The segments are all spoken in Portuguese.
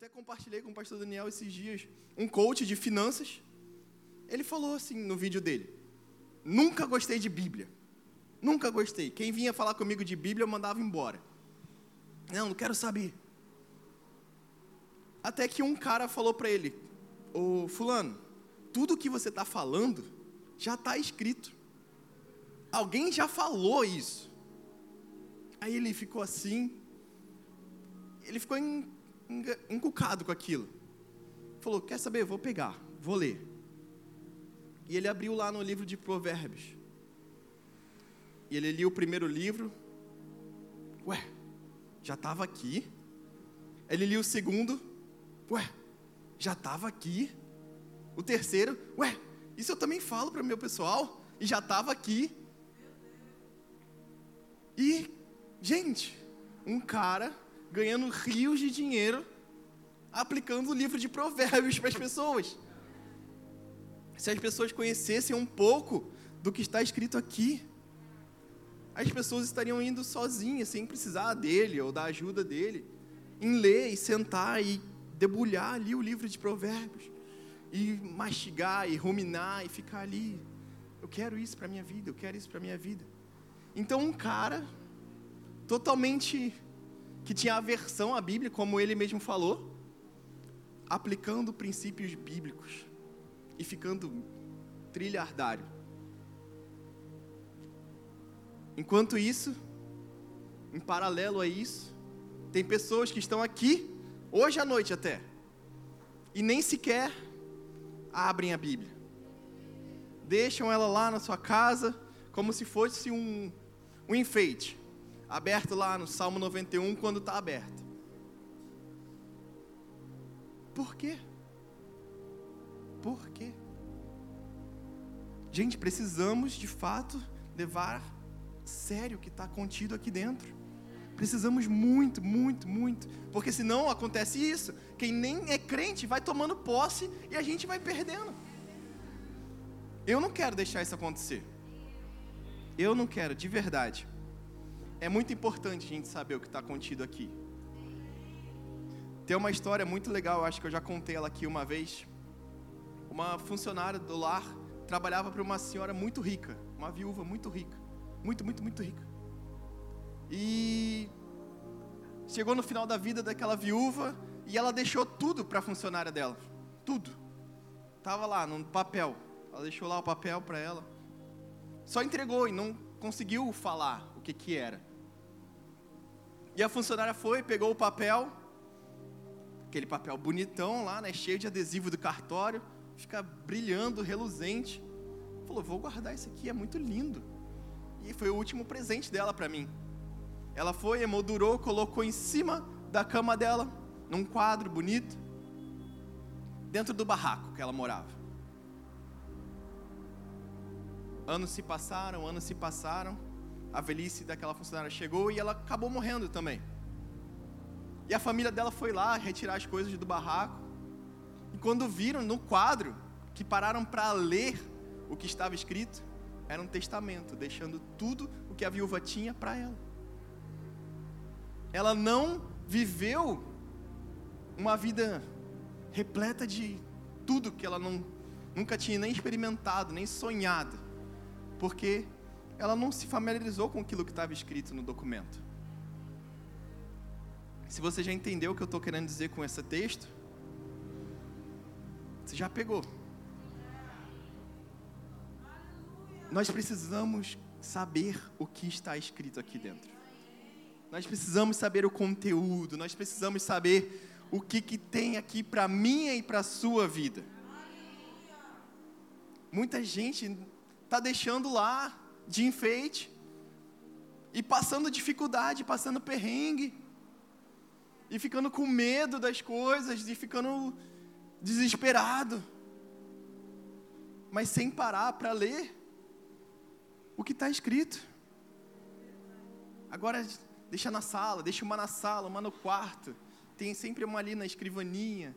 até compartilhei com o pastor Daniel esses dias um coach de finanças. Ele falou assim no vídeo dele: Nunca gostei de Bíblia. Nunca gostei. Quem vinha falar comigo de Bíblia eu mandava embora. Não, não quero saber. Até que um cara falou para ele: Ô Fulano, tudo que você está falando já está escrito. Alguém já falou isso. Aí ele ficou assim. Ele ficou encucado com aquilo. Falou: Quer saber? Vou pegar, vou ler. E ele abriu lá no livro de Provérbios. E ele lia o primeiro livro. Ué, já estava aqui. Ele lia o segundo. Ué, já estava aqui. O terceiro, ué, isso eu também falo para o meu pessoal. E já estava aqui. E, gente, um cara ganhando rios de dinheiro aplicando o livro de provérbios para as pessoas. Se as pessoas conhecessem um pouco do que está escrito aqui, as pessoas estariam indo sozinhas, sem precisar dele ou da ajuda dele, em ler e sentar e debulhar ali o livro de provérbios, e mastigar e ruminar e ficar ali. Eu quero isso para minha vida, eu quero isso para minha vida. Então um cara totalmente que tinha aversão à Bíblia, como ele mesmo falou, aplicando princípios bíblicos e ficando trilhardário. Enquanto isso, em paralelo a isso, tem pessoas que estão aqui, hoje à noite até, e nem sequer abrem a Bíblia. Deixam ela lá na sua casa, como se fosse um, um enfeite aberto lá no Salmo 91 quando está aberto. Por quê? Por quê? Gente, precisamos de fato levar sério o que está contido aqui dentro. Precisamos muito, muito, muito. Porque senão acontece isso. Quem nem é crente vai tomando posse e a gente vai perdendo. Eu não quero deixar isso acontecer. Eu não quero, de verdade é muito importante a gente saber o que está contido aqui. Tem uma história muito legal, acho que eu já contei ela aqui uma vez. Uma funcionária do lar trabalhava para uma senhora muito rica, uma viúva muito rica, muito, muito, muito rica. E chegou no final da vida daquela viúva e ela deixou tudo para a funcionária dela, tudo. Tava lá no papel. Ela deixou lá o papel para ela. Só entregou e não conseguiu falar o que que era. E a funcionária foi, pegou o papel, aquele papel bonitão lá, né, cheio de adesivo do cartório, fica brilhando, reluzente. Falou: "Vou guardar isso aqui, é muito lindo". E foi o último presente dela para mim. Ela foi, emoldurou, colocou em cima da cama dela, num quadro bonito, dentro do barraco que ela morava. Anos se passaram, anos se passaram a velhice daquela funcionária chegou e ela acabou morrendo também. E a família dela foi lá retirar as coisas do barraco. E quando viram no quadro, que pararam para ler o que estava escrito, era um testamento, deixando tudo o que a viúva tinha para ela. Ela não viveu uma vida repleta de tudo que ela não, nunca tinha nem experimentado, nem sonhado, porque ela não se familiarizou com aquilo que estava escrito no documento. Se você já entendeu o que eu estou querendo dizer com esse texto, você já pegou. Nós precisamos saber o que está escrito aqui dentro. Nós precisamos saber o conteúdo, nós precisamos saber o que, que tem aqui para minha e para a sua vida. Muita gente está deixando lá de enfeite, e passando dificuldade, passando perrengue, e ficando com medo das coisas, e ficando desesperado, mas sem parar para ler o que está escrito. Agora, deixa na sala, deixa uma na sala, uma no quarto, tem sempre uma ali na escrivaninha.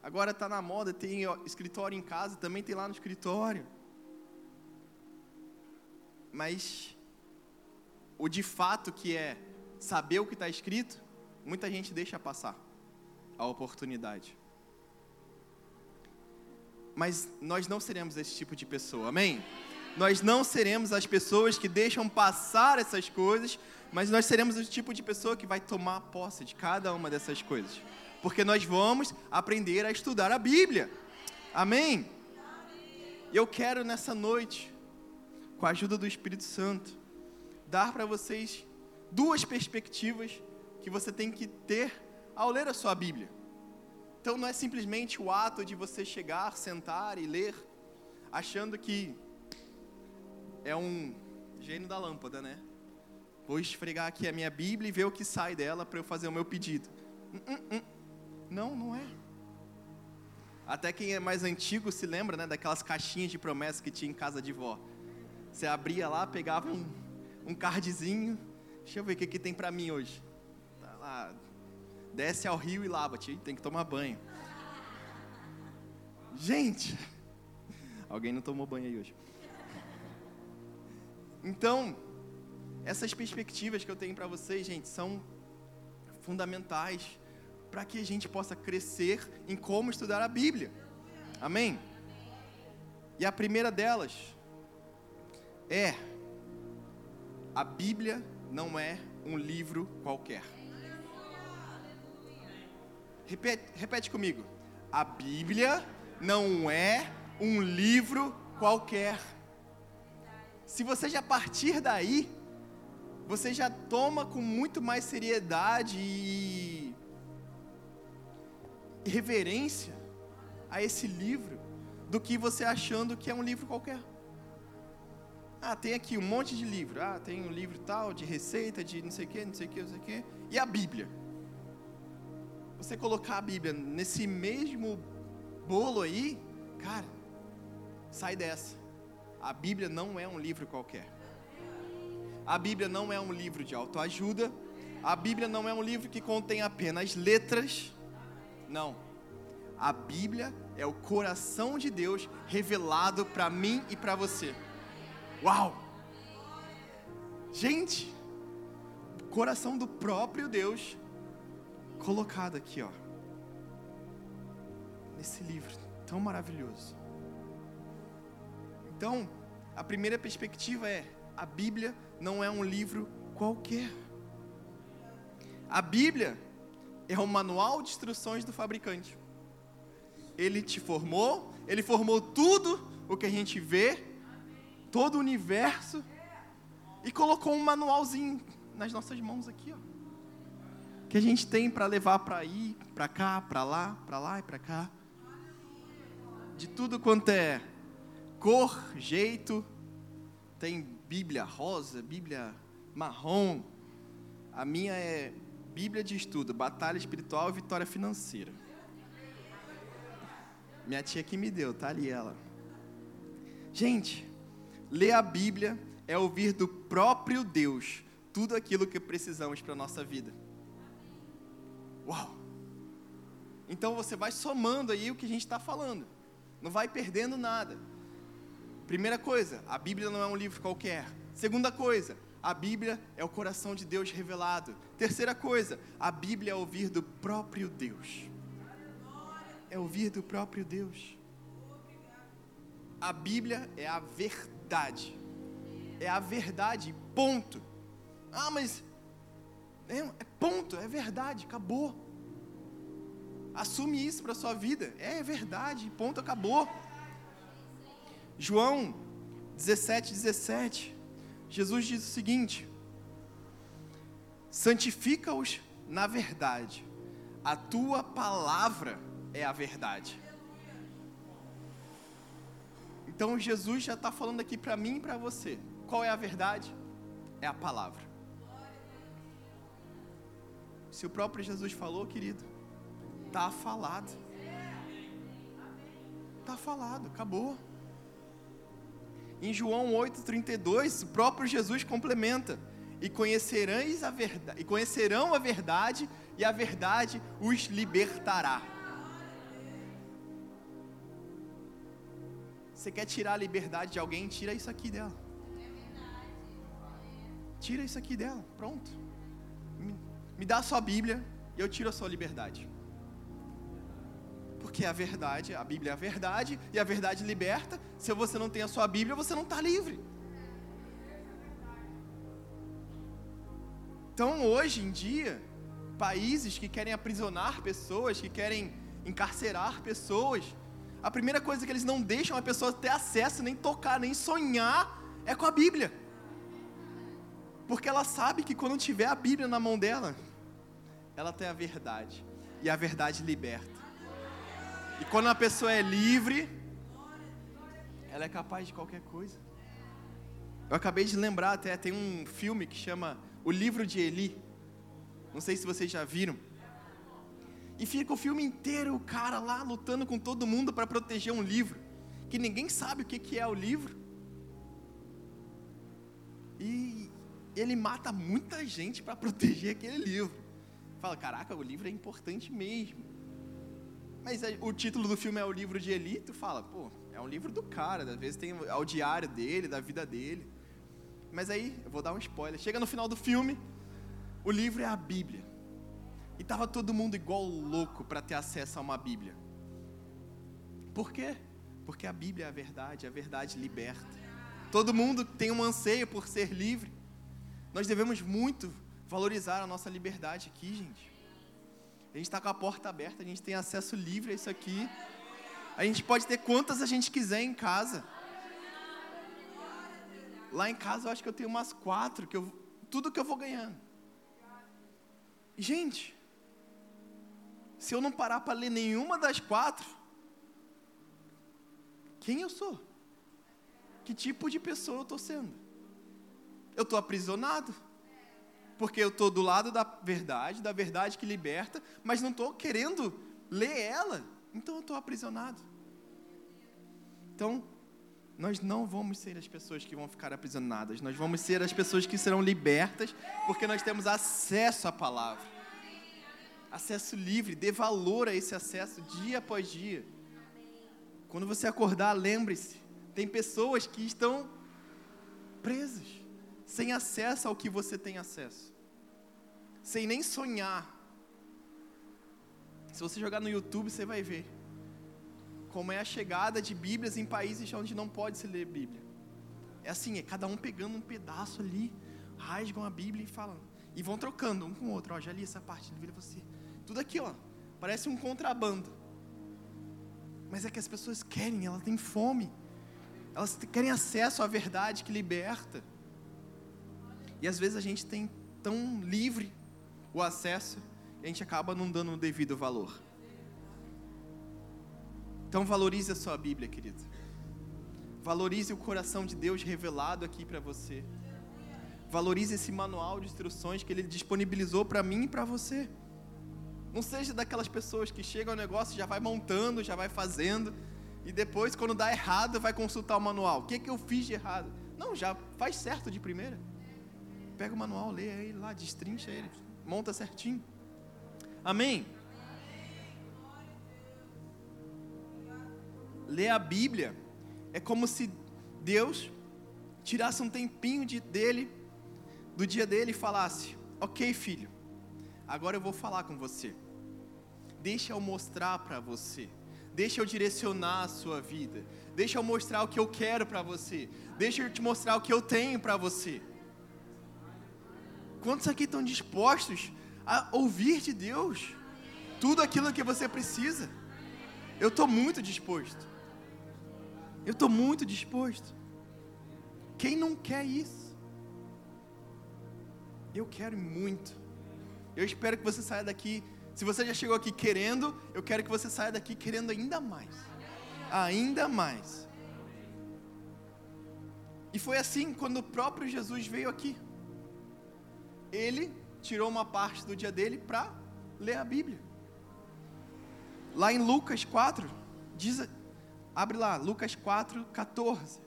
Agora está na moda, tem escritório em casa, também tem lá no escritório mas o de fato que é saber o que está escrito, muita gente deixa passar. a oportunidade. Mas nós não seremos esse tipo de pessoa, amém? Nós não seremos as pessoas que deixam passar essas coisas, mas nós seremos o tipo de pessoa que vai tomar posse de cada uma dessas coisas. Porque nós vamos aprender a estudar a Bíblia. Amém? Eu quero nessa noite, com a ajuda do Espírito Santo, dar para vocês duas perspectivas que você tem que ter ao ler a sua Bíblia. Então não é simplesmente o ato de você chegar, sentar e ler, achando que é um gênio da lâmpada, né? Vou esfregar aqui a minha Bíblia e ver o que sai dela para eu fazer o meu pedido. Hum, hum, hum. Não, não é. Até quem é mais antigo se lembra, né, daquelas caixinhas de promessa que tinha em casa de vó. Você abria lá, pegava um, um cardzinho. Deixa eu ver o que, que tem para mim hoje. Tá lá. Desce ao rio e lava-te. Tem que tomar banho. Gente, alguém não tomou banho aí hoje. Então, essas perspectivas que eu tenho para vocês, gente, são fundamentais para que a gente possa crescer em como estudar a Bíblia. Amém? E a primeira delas é: a Bíblia não é um livro qualquer. Repete, repete comigo. A Bíblia não é um livro qualquer. Se você já partir daí, você já toma com muito mais seriedade e reverência a esse livro do que você achando que é um livro qualquer. Ah, tem aqui um monte de livro. Ah, tem um livro tal, de receita, de não sei o que, não sei o que, não sei o que. E a Bíblia? Você colocar a Bíblia nesse mesmo bolo aí, cara, sai dessa. A Bíblia não é um livro qualquer. A Bíblia não é um livro de autoajuda. A Bíblia não é um livro que contém apenas letras não. A Bíblia é o coração de Deus revelado para mim e para você. Uau! Gente, coração do próprio Deus colocado aqui, ó. Nesse livro tão maravilhoso. Então, a primeira perspectiva é: a Bíblia não é um livro qualquer. A Bíblia é o manual de instruções do fabricante. Ele te formou, ele formou tudo o que a gente vê, todo o universo, e colocou um manualzinho nas nossas mãos aqui, ó. Que a gente tem para levar para ir, para cá, para lá, para lá e para cá. De tudo quanto é cor, jeito, tem Bíblia rosa, Bíblia marrom. A minha é Bíblia de estudo, batalha espiritual e vitória financeira. Minha tia que me deu, tá ali ela. Gente, ler a Bíblia é ouvir do próprio Deus tudo aquilo que precisamos para a nossa vida. Uau! Então você vai somando aí o que a gente está falando, não vai perdendo nada. Primeira coisa, a Bíblia não é um livro qualquer. Segunda coisa, a Bíblia é o coração de Deus revelado. Terceira coisa, a Bíblia é ouvir do próprio Deus. É ouvir do próprio Deus. A Bíblia é a verdade. É a verdade, ponto. Ah, mas é, é ponto, é verdade, acabou. Assume isso para sua vida. É verdade, ponto, acabou. João 17, 17. Jesus diz o seguinte: santifica-os na verdade, a tua palavra é a verdade. Então Jesus já está falando aqui para mim e para você. Qual é a verdade? É a palavra. Se o próprio Jesus falou, querido, está falado. Está falado, acabou. Em João 8:32, o próprio Jesus complementa: "E conhecereis a verdade, e conhecerão a verdade, e a verdade os libertará." Você quer tirar a liberdade de alguém? Tira isso aqui dela. Tira isso aqui dela, pronto. Me, dá a sua Bíblia e eu tiro a sua liberdade. Porque a verdade, a Bíblia é a verdade e a verdade liberta. Se você não tem a sua Bíblia, você não está livre. Então, hoje em dia, países que querem aprisionar pessoas, que querem encarcerar pessoas, a primeira coisa que eles não deixam a pessoa ter acesso, nem tocar, nem sonhar, é com a Bíblia. Porque ela sabe que quando tiver a Bíblia na mão dela, ela tem a verdade. E a verdade liberta. E quando a pessoa é livre, ela é capaz de qualquer coisa. Eu acabei de lembrar até, tem um filme que chama O Livro de Eli. Não sei se vocês já viram. E fica o filme inteiro o cara lá lutando com todo mundo para proteger um livro. Que ninguém sabe o que, que é o livro. E ele mata muita gente para proteger aquele livro. Fala, caraca, o livro é importante mesmo. Mas o título do filme é o livro de Eli, tu fala, pô, é um livro do cara, às vezes tem é o diário dele, da vida dele. Mas aí, eu vou dar um spoiler. Chega no final do filme, o livro é a Bíblia. E estava todo mundo igual louco para ter acesso a uma Bíblia. Por quê? Porque a Bíblia é a verdade, a verdade liberta. Todo mundo tem um anseio por ser livre. Nós devemos muito valorizar a nossa liberdade aqui, gente. A gente está com a porta aberta, a gente tem acesso livre a isso aqui. A gente pode ter quantas a gente quiser em casa. Lá em casa eu acho que eu tenho umas quatro, que eu, tudo que eu vou ganhando. Gente, se eu não parar para ler nenhuma das quatro, quem eu sou? Que tipo de pessoa eu estou sendo? Eu estou aprisionado. Porque eu estou do lado da verdade, da verdade que liberta, mas não estou querendo ler ela. Então eu estou aprisionado. Então, nós não vamos ser as pessoas que vão ficar aprisionadas, nós vamos ser as pessoas que serão libertas, porque nós temos acesso à palavra acesso livre, dê valor a esse acesso dia após dia. Quando você acordar, lembre-se: tem pessoas que estão presas, sem acesso ao que você tem acesso, sem nem sonhar. Se você jogar no YouTube, você vai ver como é a chegada de Bíblias em países onde não pode se ler Bíblia. É assim, é cada um pegando um pedaço ali, rasgam a Bíblia e falam, e vão trocando um com o outro. Ó, já li essa parte, vira você. Tudo aqui, ó. Parece um contrabando. Mas é que as pessoas querem, elas têm fome. Elas querem acesso à verdade que liberta. E às vezes a gente tem tão livre o acesso, e a gente acaba não dando o devido valor. Então valorize a sua Bíblia, querido. Valorize o coração de Deus revelado aqui para você. Valorize esse manual de instruções que ele disponibilizou para mim e para você. Não seja daquelas pessoas que chegam ao negócio, já vai montando, já vai fazendo, e depois, quando dá errado, vai consultar o manual. O que, é que eu fiz de errado? Não, já faz certo de primeira. Pega o manual, lê ele lá, destrincha ele, monta certinho. Amém? Ler a Bíblia é como se Deus tirasse um tempinho de, dele, do dia dele e falasse: Ok, filho, Agora eu vou falar com você. Deixa eu mostrar para você. Deixa eu direcionar a sua vida. Deixa eu mostrar o que eu quero para você. Deixa eu te mostrar o que eu tenho para você. Quantos aqui estão dispostos a ouvir de Deus tudo aquilo que você precisa? Eu estou muito disposto. Eu estou muito disposto. Quem não quer isso? Eu quero muito. Eu espero que você saia daqui. Se você já chegou aqui querendo, eu quero que você saia daqui querendo ainda mais. Ainda mais. E foi assim quando o próprio Jesus veio aqui. Ele tirou uma parte do dia dele para ler a Bíblia. Lá em Lucas 4, diz, abre lá, Lucas 4, 14.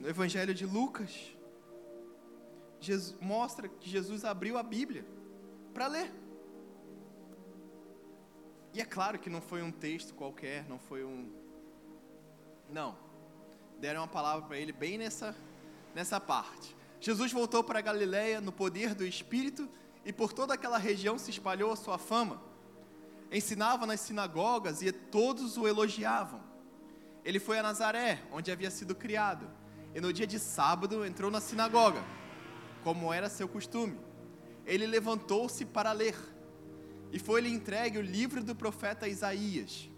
No Evangelho de Lucas, Jesus, mostra que Jesus abriu a Bíblia para ler. E é claro que não foi um texto qualquer, não foi um. Não. Deram uma palavra para ele bem nessa, nessa parte. Jesus voltou para Galiléia no poder do Espírito e por toda aquela região se espalhou a sua fama. ensinava nas sinagogas e todos o elogiavam. Ele foi a Nazaré, onde havia sido criado, e no dia de sábado entrou na sinagoga, como era seu costume. Ele levantou-se para ler, e foi-lhe entregue o livro do profeta Isaías.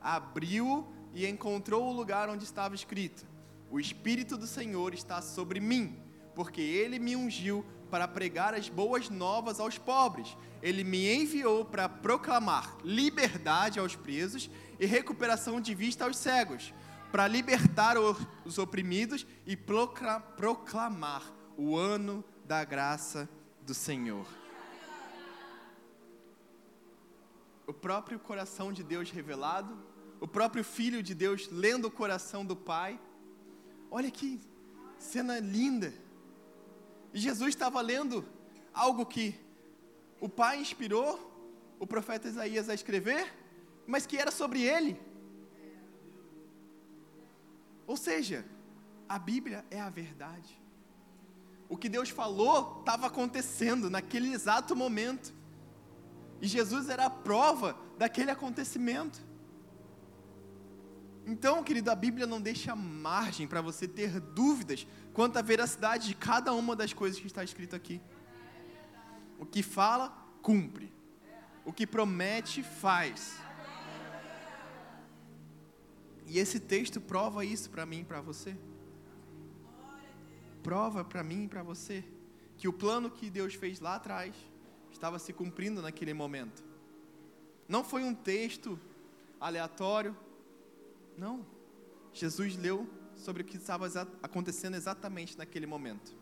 Abriu-o e encontrou o lugar onde estava escrito: O Espírito do Senhor está sobre mim, porque ele me ungiu para pregar as boas novas aos pobres. Ele me enviou para proclamar liberdade aos presos e recuperação de vista aos cegos, para libertar os oprimidos e proclamar o ano da graça do Senhor. O próprio coração de Deus revelado, o próprio Filho de Deus lendo o coração do Pai. Olha que cena linda. Jesus estava lendo algo que o Pai inspirou o profeta Isaías a escrever, mas que era sobre ele. Ou seja, a Bíblia é a verdade. O que Deus falou estava acontecendo naquele exato momento. E Jesus era a prova daquele acontecimento. Então, querido, a Bíblia não deixa margem para você ter dúvidas quanto à veracidade de cada uma das coisas que está escrito aqui. O que fala, cumpre. O que promete, faz. E esse texto prova isso para mim e para você. Prova para mim e para você que o plano que Deus fez lá atrás estava se cumprindo naquele momento. Não foi um texto aleatório, não. Jesus leu sobre o que estava acontecendo exatamente naquele momento.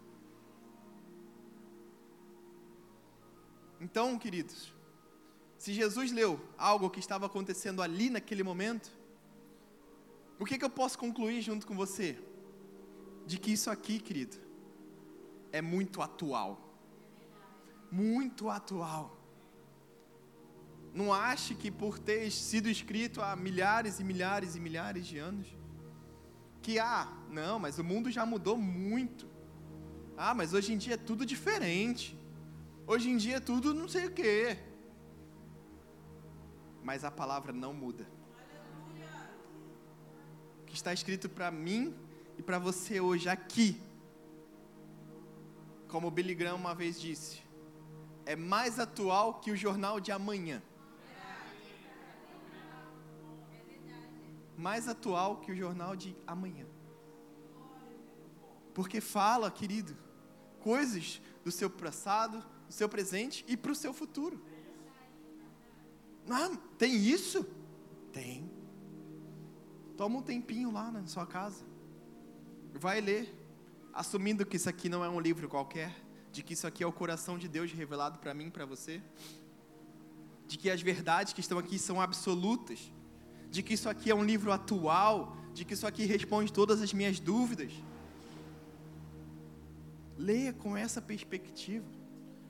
Então, queridos, se Jesus leu algo que estava acontecendo ali naquele momento, o que, que eu posso concluir junto com você? De que isso aqui, querido, é muito atual. Muito atual. Não ache que por ter sido escrito há milhares e milhares e milhares de anos, que ah, não, mas o mundo já mudou muito. Ah, mas hoje em dia é tudo diferente. Hoje em dia é tudo não sei o quê. Mas a palavra não muda. O que está escrito para mim e para você hoje aqui, como Billy Graham uma vez disse, é mais atual que o jornal de amanhã. mais atual que o jornal de amanhã. Porque fala, querido, coisas do seu passado, do seu presente e para o seu futuro. Ah, tem isso? Tem. Toma um tempinho lá na sua casa. Vai ler, assumindo que isso aqui não é um livro qualquer, de que isso aqui é o coração de Deus revelado para mim para você, de que as verdades que estão aqui são absolutas, de que isso aqui é um livro atual, de que isso aqui responde todas as minhas dúvidas. Leia com essa perspectiva,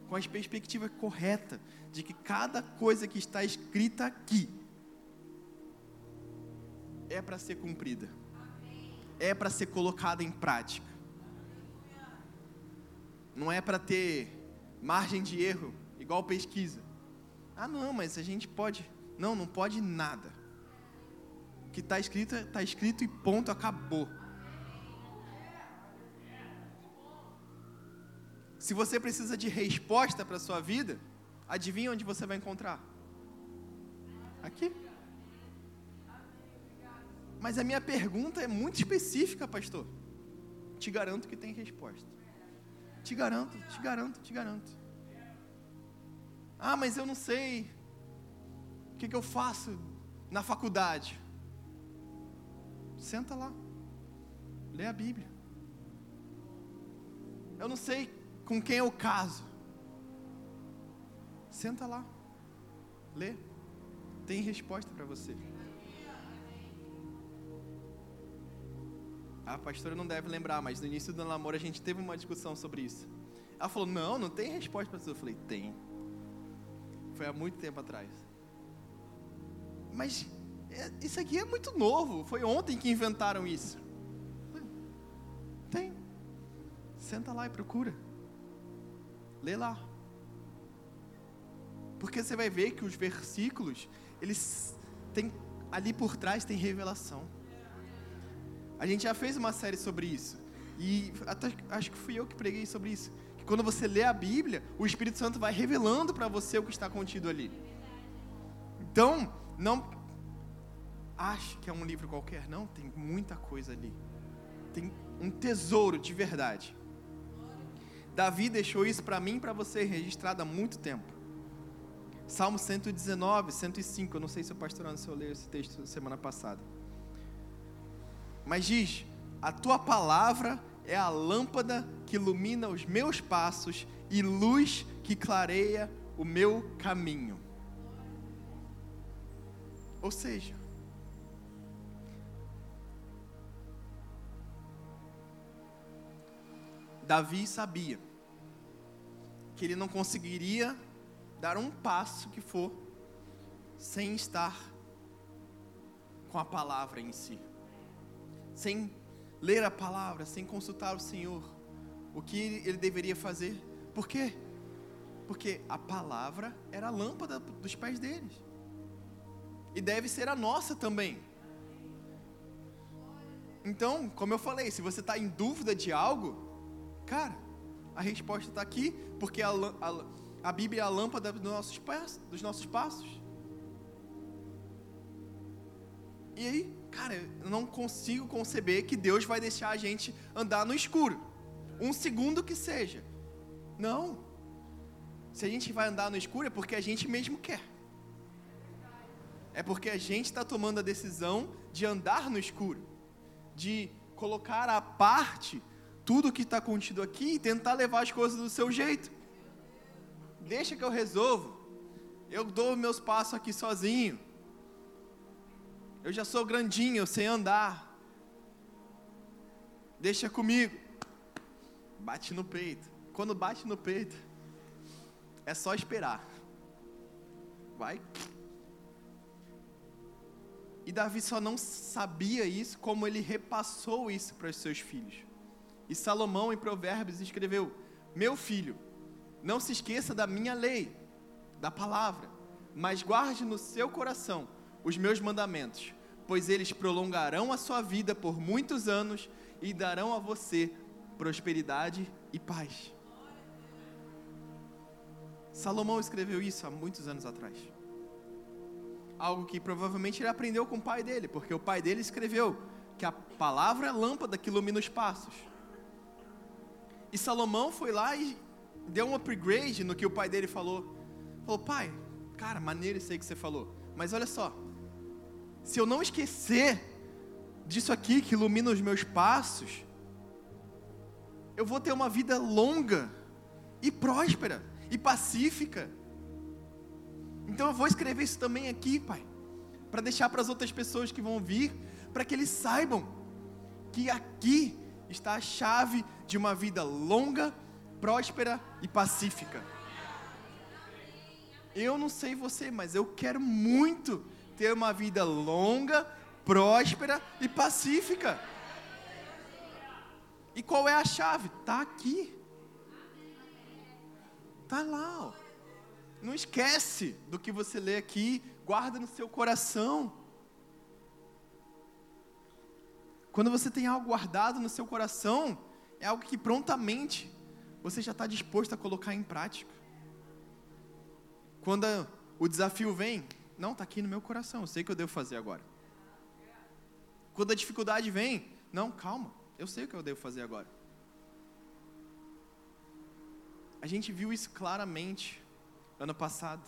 com a perspectiva correta, de que cada coisa que está escrita aqui é para ser cumprida, é para ser colocada em prática, não é para ter margem de erro, igual pesquisa. Ah, não, mas a gente pode. Não, não pode nada que está escrito, está escrito e ponto, acabou. Se você precisa de resposta para a sua vida, adivinha onde você vai encontrar? Aqui. Mas a minha pergunta é muito específica, pastor. Te garanto que tem resposta. Te garanto, te garanto, te garanto. Ah, mas eu não sei. O que, que eu faço na faculdade? Senta lá. Lê a Bíblia. Eu não sei com quem eu caso. Senta lá. Lê. Tem resposta para você. A pastora não deve lembrar, mas no início do namoro a gente teve uma discussão sobre isso. Ela falou: Não, não tem resposta para isso. Eu falei: Tem. Foi há muito tempo atrás. Mas é, isso aqui é muito novo. Foi ontem que inventaram isso. Tem. Senta lá e procura. Lê lá. Porque você vai ver que os versículos, eles têm ali por trás tem revelação. A gente já fez uma série sobre isso. E até, acho que fui eu que preguei sobre isso. Que quando você lê a Bíblia, o Espírito Santo vai revelando para você o que está contido ali. Então, não ache que é um livro qualquer. Não, tem muita coisa ali. Tem um tesouro de verdade. Davi deixou isso para mim e para você registrado há muito tempo. Salmo 119, 105. Eu não sei se o pastor Anderson leu esse texto semana passada. Mas diz: A tua palavra é a lâmpada que ilumina os meus passos e luz que clareia o meu caminho. Ou seja, Davi sabia que ele não conseguiria dar um passo que for sem estar com a palavra em si, sem ler a palavra, sem consultar o Senhor, o que ele deveria fazer. Por quê? Porque a palavra era a lâmpada dos pés deles. E deve ser a nossa também. Então, como eu falei, se você está em dúvida de algo, Cara, a resposta está aqui, porque a, a, a, Bíblia é a lâmpada dos nossos, dos nossos passos. E aí, cara, eu não consigo conceber que Deus vai deixar a gente andar no escuro. Um segundo que seja. Não. Se a gente vai andar no escuro é porque a gente mesmo quer. É porque a gente está tomando a decisão de andar no escuro. De colocar a parte tudo que está contido aqui e tentar levar as coisas do seu jeito. Deixa que eu resolvo. Eu dou meus passos aqui sozinho. Eu já sou grandinho, eu sei andar. Deixa comigo. Bate no peito. Quando bate no peito, é só esperar. Vai. E Davi só não sabia isso como ele repassou isso para os seus filhos. E Salomão, em Provérbios, escreveu: Meu filho, não se esqueça da minha lei, da palavra, mas guarde no seu coração os meus mandamentos, pois eles prolongarão a sua vida por muitos anos e darão a você prosperidade e paz. Salomão escreveu isso há muitos anos atrás. Algo que provavelmente ele aprendeu com o pai dele, porque o pai dele escreveu que a palavra é lâmpada que ilumina os passos. E Salomão foi lá e deu um upgrade no que o pai dele falou. Falou, pai, cara, maneiro isso aí que você falou. Mas olha só, se eu não esquecer disso aqui que ilumina os meus passos, eu vou ter uma vida longa e próspera e pacífica. Então eu vou escrever isso também aqui, pai, para deixar para as outras pessoas que vão vir, para que eles saibam que aqui está a chave de uma vida longa, próspera e pacífica. Eu não sei você, mas eu quero muito ter uma vida longa, próspera e pacífica. E qual é a chave? Tá aqui. Tá lá, ó. Não esquece do que você lê aqui, guarda no seu coração. Quando você tem algo guardado no seu coração, é algo que prontamente você já está disposto a colocar em prática. Quando o desafio vem, não, está aqui no meu coração, eu sei o que eu devo fazer agora. Quando a dificuldade vem, não, calma, eu sei o que eu devo fazer agora. A gente viu isso claramente ano passado.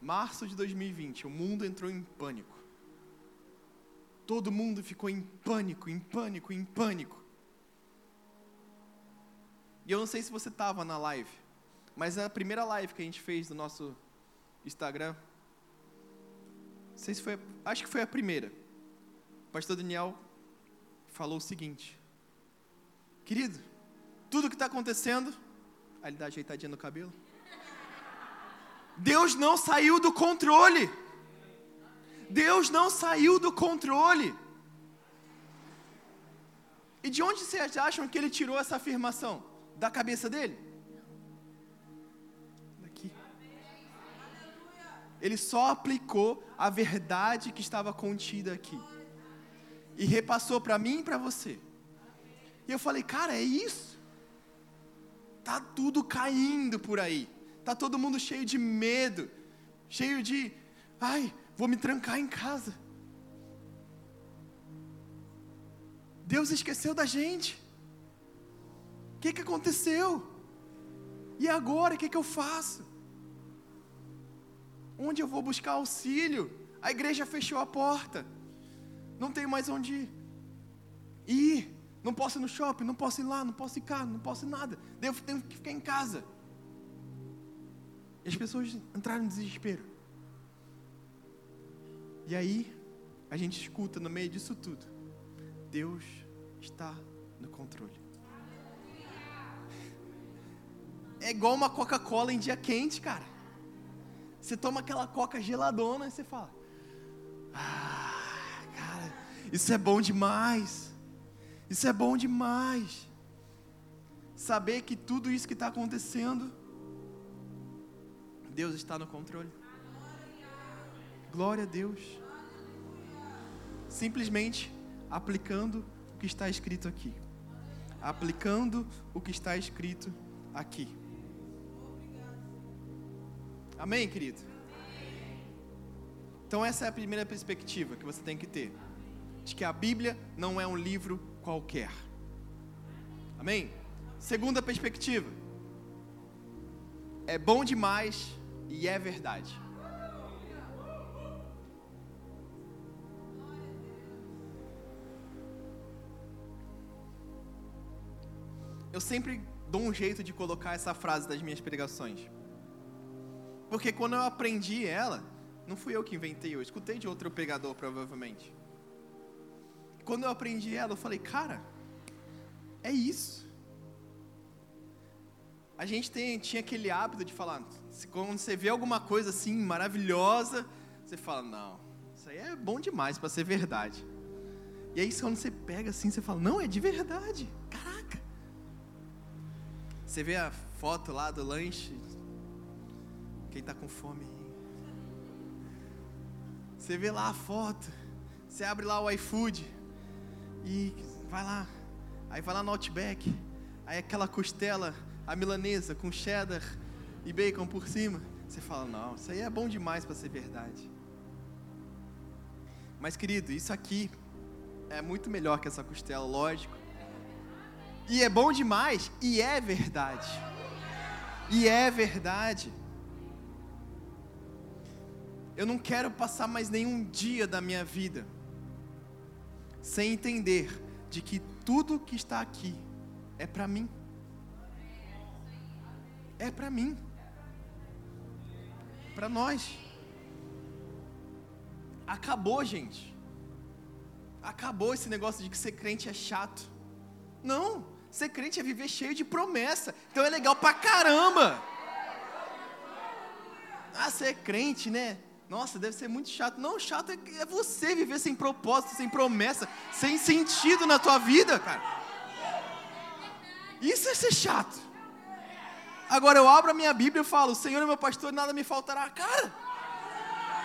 Março de 2020, o mundo entrou em pânico. Todo mundo ficou em pânico, em pânico, em pânico. E eu não sei se você estava na live, mas a primeira live que a gente fez do nosso Instagram, não sei se foi, acho que foi a primeira. O pastor Daniel falou o seguinte: Querido, tudo que está acontecendo, aí ele dá ajeitadinha no cabelo. Deus não saiu do controle. Deus não saiu do controle. E de onde vocês acham que ele tirou essa afirmação? Da cabeça dele? Ele só aplicou a verdade que estava contida aqui. E repassou para mim e para você. E eu falei, cara, é isso? Tá tudo caindo por aí. Tá todo mundo cheio de medo, cheio de, ai, vou me trancar em casa. Deus esqueceu da gente. O que, que aconteceu? E agora, o que, que eu faço? Onde eu vou buscar auxílio? A igreja fechou a porta. Não tenho mais onde ir. Não posso ir no shopping, não posso ir lá, não posso ir cá, não posso ir nada. Devo tenho que ficar em casa. E as pessoas entraram em desespero. E aí, a gente escuta no meio disso tudo: Deus está no controle. É igual uma Coca-Cola em dia quente, cara. Você toma aquela coca geladona e você fala: Ah, cara, isso é bom demais. Isso é bom demais. Saber que tudo isso que está acontecendo, Deus está no controle. Glória a Deus. Simplesmente aplicando o que está escrito aqui. Aplicando o que está escrito aqui. Amém, querido? Então, essa é a primeira perspectiva que você tem que ter: de que a Bíblia não é um livro qualquer. Amém? Segunda perspectiva: é bom demais e é verdade. Eu sempre dou um jeito de colocar essa frase das minhas pregações. Porque quando eu aprendi ela, não fui eu que inventei, eu escutei de outro pregador provavelmente. Quando eu aprendi ela, eu falei, cara, é isso. A gente tem, tinha aquele hábito de falar, quando você vê alguma coisa assim maravilhosa, você fala, não, isso aí é bom demais para ser verdade. E aí quando você pega assim, você fala, não, é de verdade. Caraca. Você vê a foto lá do lanche, quem está com fome? Você vê lá a foto, você abre lá o iFood e vai lá, aí vai lá no Outback, aí aquela costela, a milanesa com cheddar e bacon por cima. Você fala, não, isso aí é bom demais para ser verdade. Mas querido, isso aqui é muito melhor que essa costela, lógico. E é bom demais, e é verdade. E é verdade. Eu não quero passar mais nenhum dia da minha vida sem entender de que tudo que está aqui é para mim. É para mim. Para nós. Acabou, gente. Acabou esse negócio de que ser crente é chato. Não, ser crente é viver cheio de promessa. Então é legal pra caramba. Ah, ser crente, né? Nossa, deve ser muito chato. Não, chato é, é você viver sem propósito, sem promessa, sem sentido na tua vida, cara. Isso é ser chato. Agora eu abro a minha Bíblia e falo: Senhor é meu pastor, nada me faltará. Cara,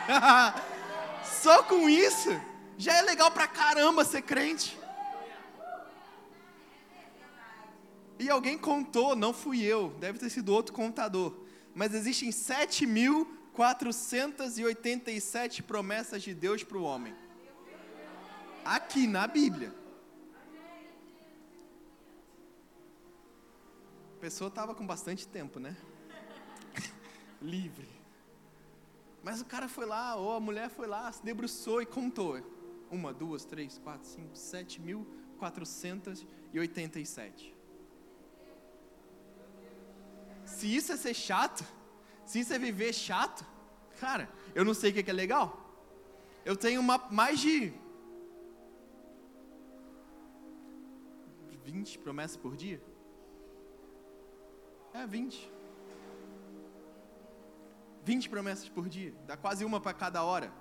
só com isso já é legal pra caramba ser crente. E alguém contou, não fui eu, deve ter sido outro contador, mas existem 7 mil 487 promessas de Deus para o homem. Aqui na Bíblia. A pessoa estava com bastante tempo, né? Livre. Mas o cara foi lá, ou a mulher foi lá, se debruçou e contou. Uma, duas, três, quatro, cinco, sete mil quatrocentas e oitenta e sete. Se isso é ser chato, se é viver chato, cara, eu não sei o que é legal. Eu tenho uma, mais de 20 promessas por dia. É, 20. 20 promessas por dia. Dá quase uma para cada hora.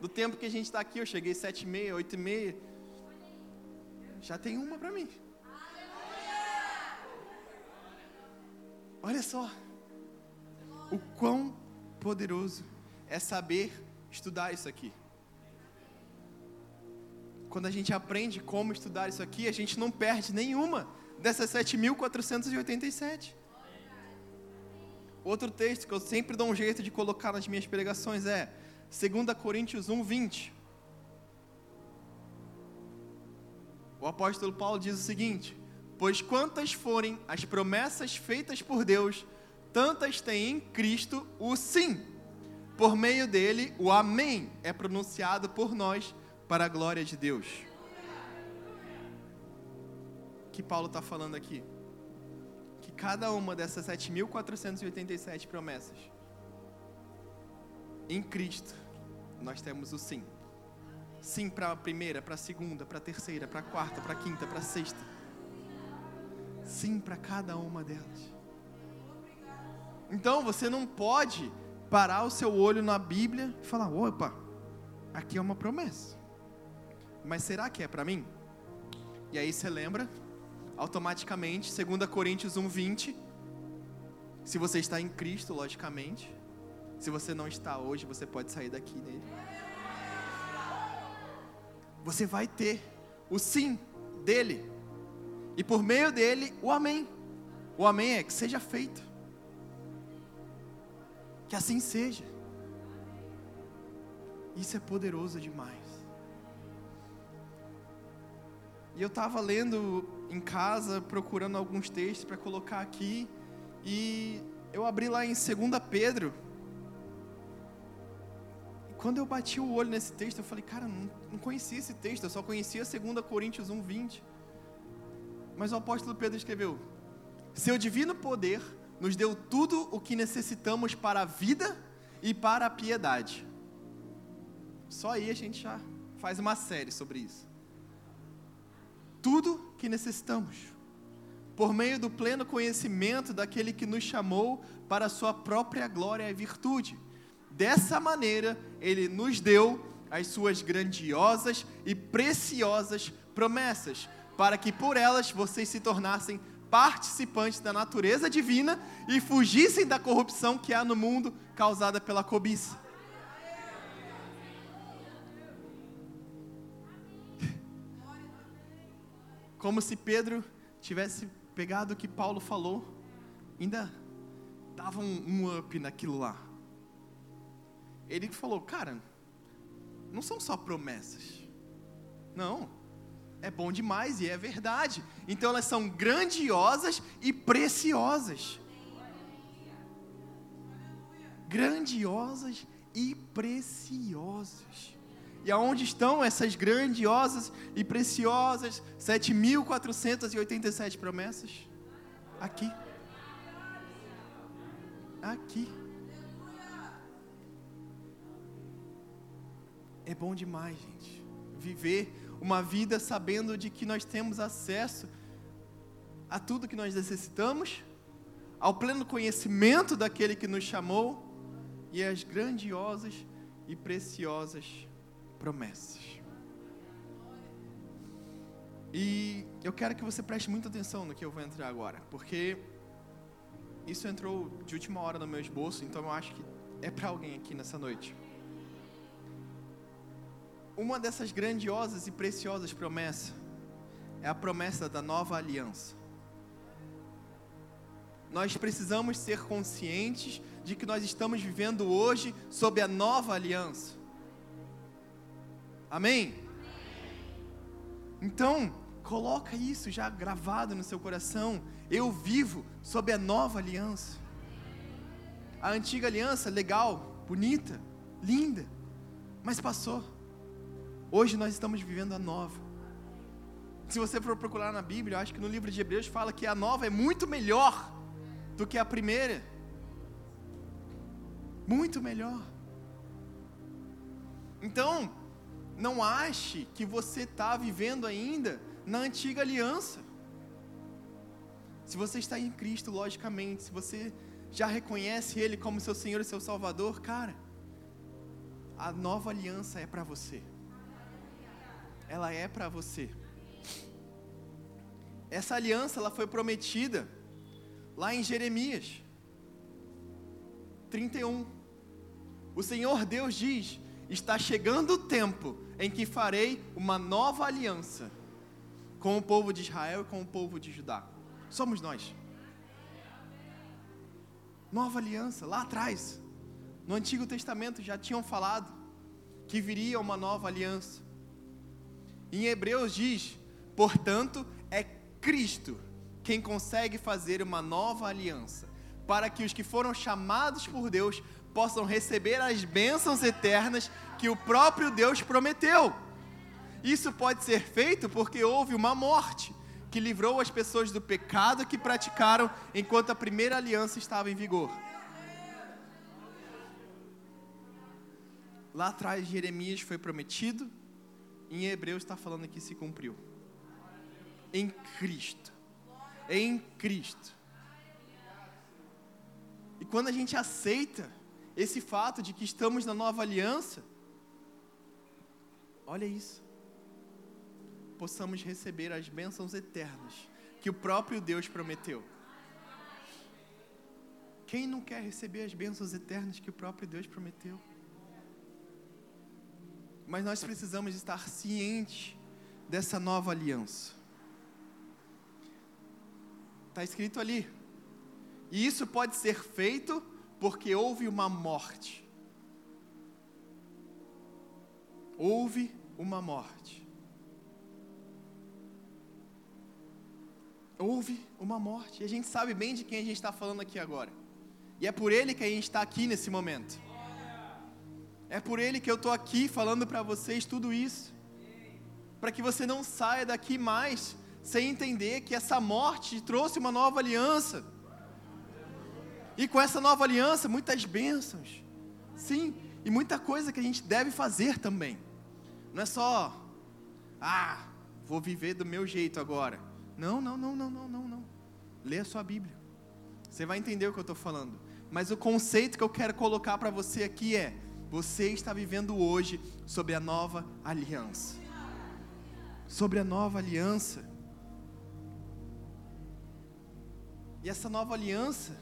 Do tempo que a gente está aqui, eu cheguei sete e meia, oito e meia. Já tem uma para mim. Olha só o quão poderoso é saber estudar isso aqui. Quando a gente aprende como estudar isso aqui, a gente não perde nenhuma dessas 7.487. Outro texto que eu sempre dou um jeito de colocar nas minhas pregações é 2 Coríntios 1, 20. O apóstolo Paulo diz o seguinte: Pois quantas forem as promessas feitas por Deus, tantas tem em Cristo o sim. Por meio dele, o amém é pronunciado por nós para a glória de Deus. O que Paulo está falando aqui? Que cada uma dessas 7.487 promessas, em Cristo, nós temos o sim. Sim para a primeira, para a segunda, para a terceira, para a quarta, para a quinta, para a sexta. Sim para cada uma delas. Então você não pode parar o seu olho na Bíblia e falar: opa, aqui é uma promessa. Mas será que é para mim? E aí você lembra, automaticamente, 2 Coríntios 1,20. Se você está em Cristo, logicamente. Se você não está hoje, você pode sair daqui nele você vai ter o sim dele. E por meio dele, o amém. O amém é que seja feito. Que assim seja. Isso é poderoso demais. E eu estava lendo em casa, procurando alguns textos para colocar aqui, e eu abri lá em 2 Pedro, quando eu bati o olho nesse texto, eu falei, cara, não, não conhecia esse texto, eu só conhecia 2 Coríntios 1, 20. Mas o apóstolo Pedro escreveu: Seu divino poder nos deu tudo o que necessitamos para a vida e para a piedade. Só aí a gente já faz uma série sobre isso. Tudo que necessitamos, por meio do pleno conhecimento daquele que nos chamou para a sua própria glória e virtude Dessa maneira, ele nos deu as suas grandiosas e preciosas promessas, para que por elas vocês se tornassem participantes da natureza divina e fugissem da corrupção que há no mundo causada pela cobiça. Como se Pedro tivesse pegado o que Paulo falou, ainda dava um, um up naquilo lá ele falou: Cara, não são só promessas. Não. É bom demais e é verdade. Então elas são grandiosas e preciosas. Grandiosas e preciosas. E aonde estão essas grandiosas e preciosas 7.487 promessas? Aqui. Aqui. É bom demais, gente. Viver uma vida sabendo de que nós temos acesso a tudo que nós necessitamos, ao pleno conhecimento daquele que nos chamou e às grandiosas e preciosas promessas. E eu quero que você preste muita atenção no que eu vou entrar agora, porque isso entrou de última hora no meu esboço, então eu acho que é para alguém aqui nessa noite uma dessas grandiosas e preciosas promessas é a promessa da nova aliança. Nós precisamos ser conscientes de que nós estamos vivendo hoje sob a nova aliança. Amém? Então, coloca isso já gravado no seu coração. Eu vivo sob a nova aliança. A antiga aliança, legal, bonita, linda, mas passou. Hoje nós estamos vivendo a nova. Se você for procurar na Bíblia, eu acho que no livro de Hebreus fala que a nova é muito melhor do que a primeira. Muito melhor. Então, não ache que você está vivendo ainda na antiga aliança. Se você está em Cristo, logicamente, se você já reconhece Ele como seu Senhor e seu Salvador, cara, a nova aliança é para você ela é para você. Essa aliança ela foi prometida lá em Jeremias 31. O Senhor Deus diz: está chegando o tempo em que farei uma nova aliança com o povo de Israel e com o povo de Judá. Somos nós. Nova aliança, lá atrás, no Antigo Testamento já tinham falado que viria uma nova aliança. Em Hebreus diz: portanto, é Cristo quem consegue fazer uma nova aliança, para que os que foram chamados por Deus possam receber as bênçãos eternas que o próprio Deus prometeu. Isso pode ser feito porque houve uma morte que livrou as pessoas do pecado que praticaram enquanto a primeira aliança estava em vigor. Lá atrás, Jeremias foi prometido, em Hebreus está falando que se cumpriu. Em Cristo. Em Cristo. E quando a gente aceita esse fato de que estamos na nova aliança, olha isso. Possamos receber as bênçãos eternas que o próprio Deus prometeu. Quem não quer receber as bênçãos eternas que o próprio Deus prometeu? Mas nós precisamos estar cientes dessa nova aliança. Está escrito ali. E isso pode ser feito porque houve uma morte. Houve uma morte. Houve uma morte. E a gente sabe bem de quem a gente está falando aqui agora. E é por ele que a gente está aqui nesse momento. É por ele que eu estou aqui falando para vocês tudo isso. Para que você não saia daqui mais sem entender que essa morte trouxe uma nova aliança. E com essa nova aliança, muitas bênçãos. Sim, e muita coisa que a gente deve fazer também. Não é só, ah, vou viver do meu jeito agora. Não, não, não, não, não, não, não. Lê a sua Bíblia. Você vai entender o que eu estou falando. Mas o conceito que eu quero colocar para você aqui é: você está vivendo hoje sobre a nova aliança. Sobre a nova aliança. E essa nova aliança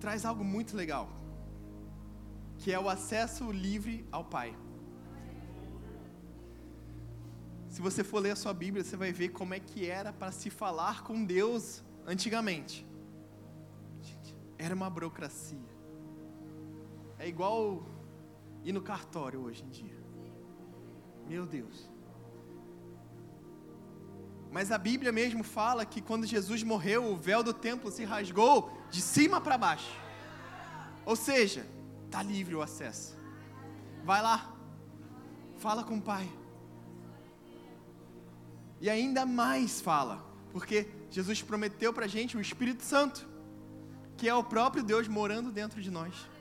traz algo muito legal, que é o acesso livre ao Pai. Se você for ler a sua Bíblia, você vai ver como é que era para se falar com Deus antigamente. Era uma burocracia. É igual ir no cartório hoje em dia. Meu Deus. Mas a Bíblia mesmo fala que quando Jesus morreu, o véu do templo se rasgou de cima para baixo. Ou seja, está livre o acesso. Vai lá, fala com o Pai. E ainda mais fala, porque Jesus prometeu para a gente o Espírito Santo, que é o próprio Deus morando dentro de nós.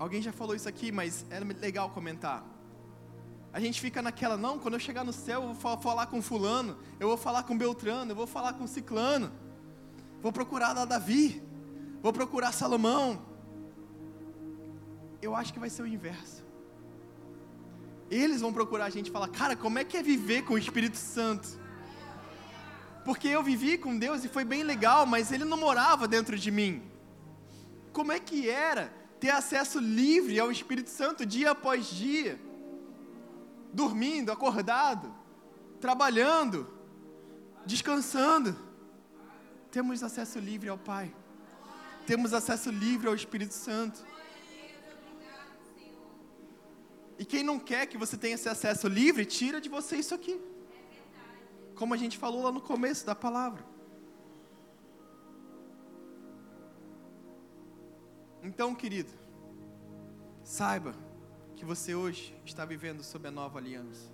Alguém já falou isso aqui, mas é legal comentar. A gente fica naquela, não, quando eu chegar no céu, eu vou falar com fulano, eu vou falar com Beltrano, eu vou falar com Ciclano, vou procurar lá Davi, vou procurar Salomão. Eu acho que vai ser o inverso. Eles vão procurar a gente e falar, cara, como é que é viver com o Espírito Santo? Porque eu vivi com Deus e foi bem legal, mas Ele não morava dentro de mim. Como é que era ter acesso livre ao Espírito Santo dia após dia? dormindo, acordado, trabalhando, descansando. Temos acesso livre ao Pai. Temos acesso livre ao Espírito Santo. E quem não quer que você tenha esse acesso livre, tira de você isso aqui. Como a gente falou lá no começo da palavra. Então, querido, saiba que você hoje está vivendo sob a nova aliança.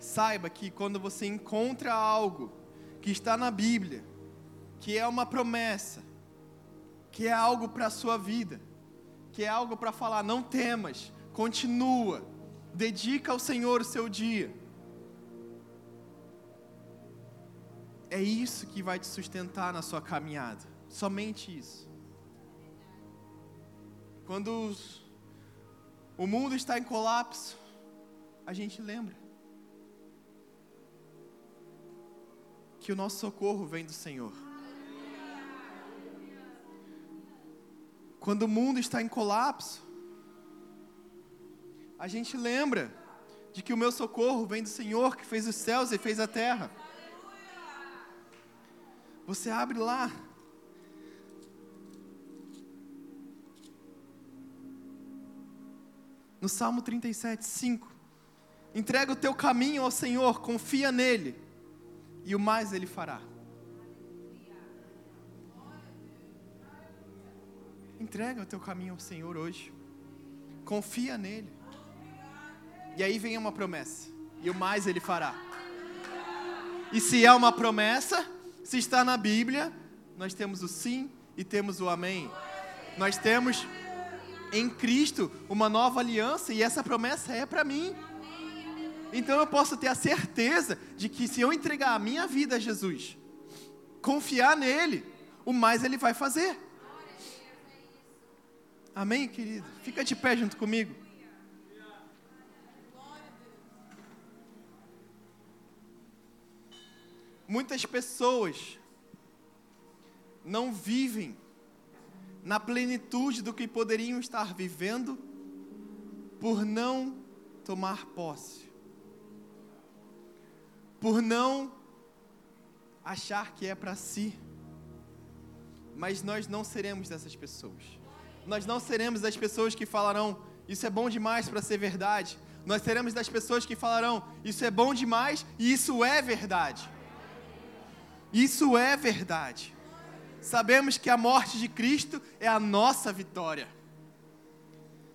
Saiba que quando você encontra algo que está na Bíblia, que é uma promessa, que é algo para a sua vida, que é algo para falar, não temas, continua, dedica ao Senhor o seu dia. É isso que vai te sustentar na sua caminhada, somente isso. Quando os o mundo está em colapso, a gente lembra que o nosso socorro vem do Senhor. Quando o mundo está em colapso, a gente lembra de que o meu socorro vem do Senhor que fez os céus e fez a terra. Você abre lá. No Salmo 37, 5. Entrega o teu caminho ao Senhor, confia nele, e o mais ele fará. Entrega o teu caminho ao Senhor hoje. Confia nele. E aí vem uma promessa. E o mais ele fará. E se é uma promessa, se está na Bíblia, nós temos o sim e temos o amém. Nós temos em Cristo uma nova aliança e essa promessa é para mim. Então eu posso ter a certeza de que se eu entregar a minha vida a Jesus, confiar nele, o mais ele vai fazer. Amém, querido? Fica de pé junto comigo. Muitas pessoas não vivem na plenitude do que poderiam estar vivendo por não tomar posse, por não achar que é para si. Mas nós não seremos dessas pessoas nós não seremos das pessoas que falarão, isso é bom demais para ser verdade. Nós seremos das pessoas que falarão, isso é bom demais e isso é verdade. Isso é verdade. Sabemos que a morte de Cristo é a nossa vitória.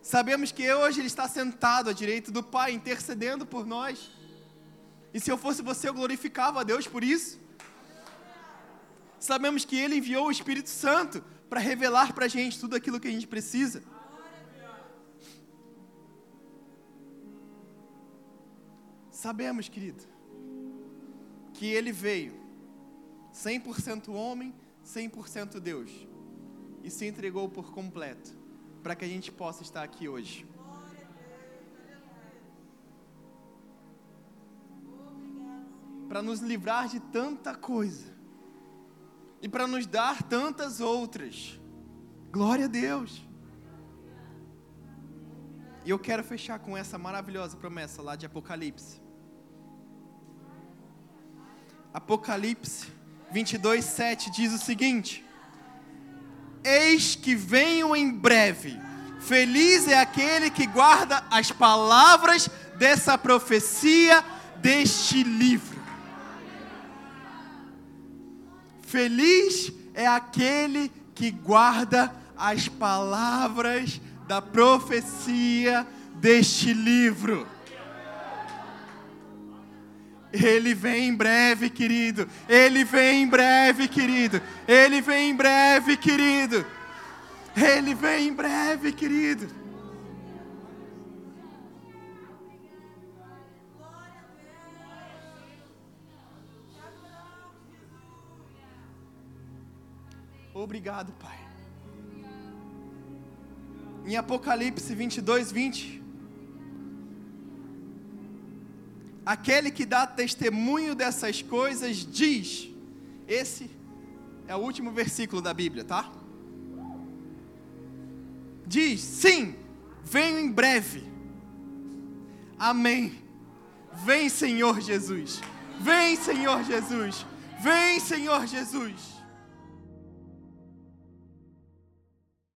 Sabemos que hoje Ele está sentado à direita do Pai, intercedendo por nós. E se eu fosse você, eu glorificava a Deus por isso. Sabemos que Ele enviou o Espírito Santo para revelar para a gente tudo aquilo que a gente precisa. Sabemos, querido, que Ele veio 100% homem, 100% Deus, e se entregou por completo, para que a gente possa estar aqui hoje. Para nos livrar de tanta coisa e para nos dar tantas outras. Glória a Deus. E eu quero fechar com essa maravilhosa promessa lá de Apocalipse. Apocalipse 22, 7 diz o seguinte: Eis que venho em breve, feliz é aquele que guarda as palavras dessa profecia deste livro. Feliz é aquele que guarda as palavras da profecia deste livro. Ele vem em breve, querido. Ele vem em breve, querido. Ele vem em breve, querido. Ele vem em breve, querido. Obrigado, Pai. Em Apocalipse 22, 20. Aquele que dá testemunho dessas coisas diz: Esse é o último versículo da Bíblia, tá? Diz: Sim, venho em breve. Amém. Vem, Senhor Jesus. Vem, Senhor Jesus. Vem, Senhor Jesus.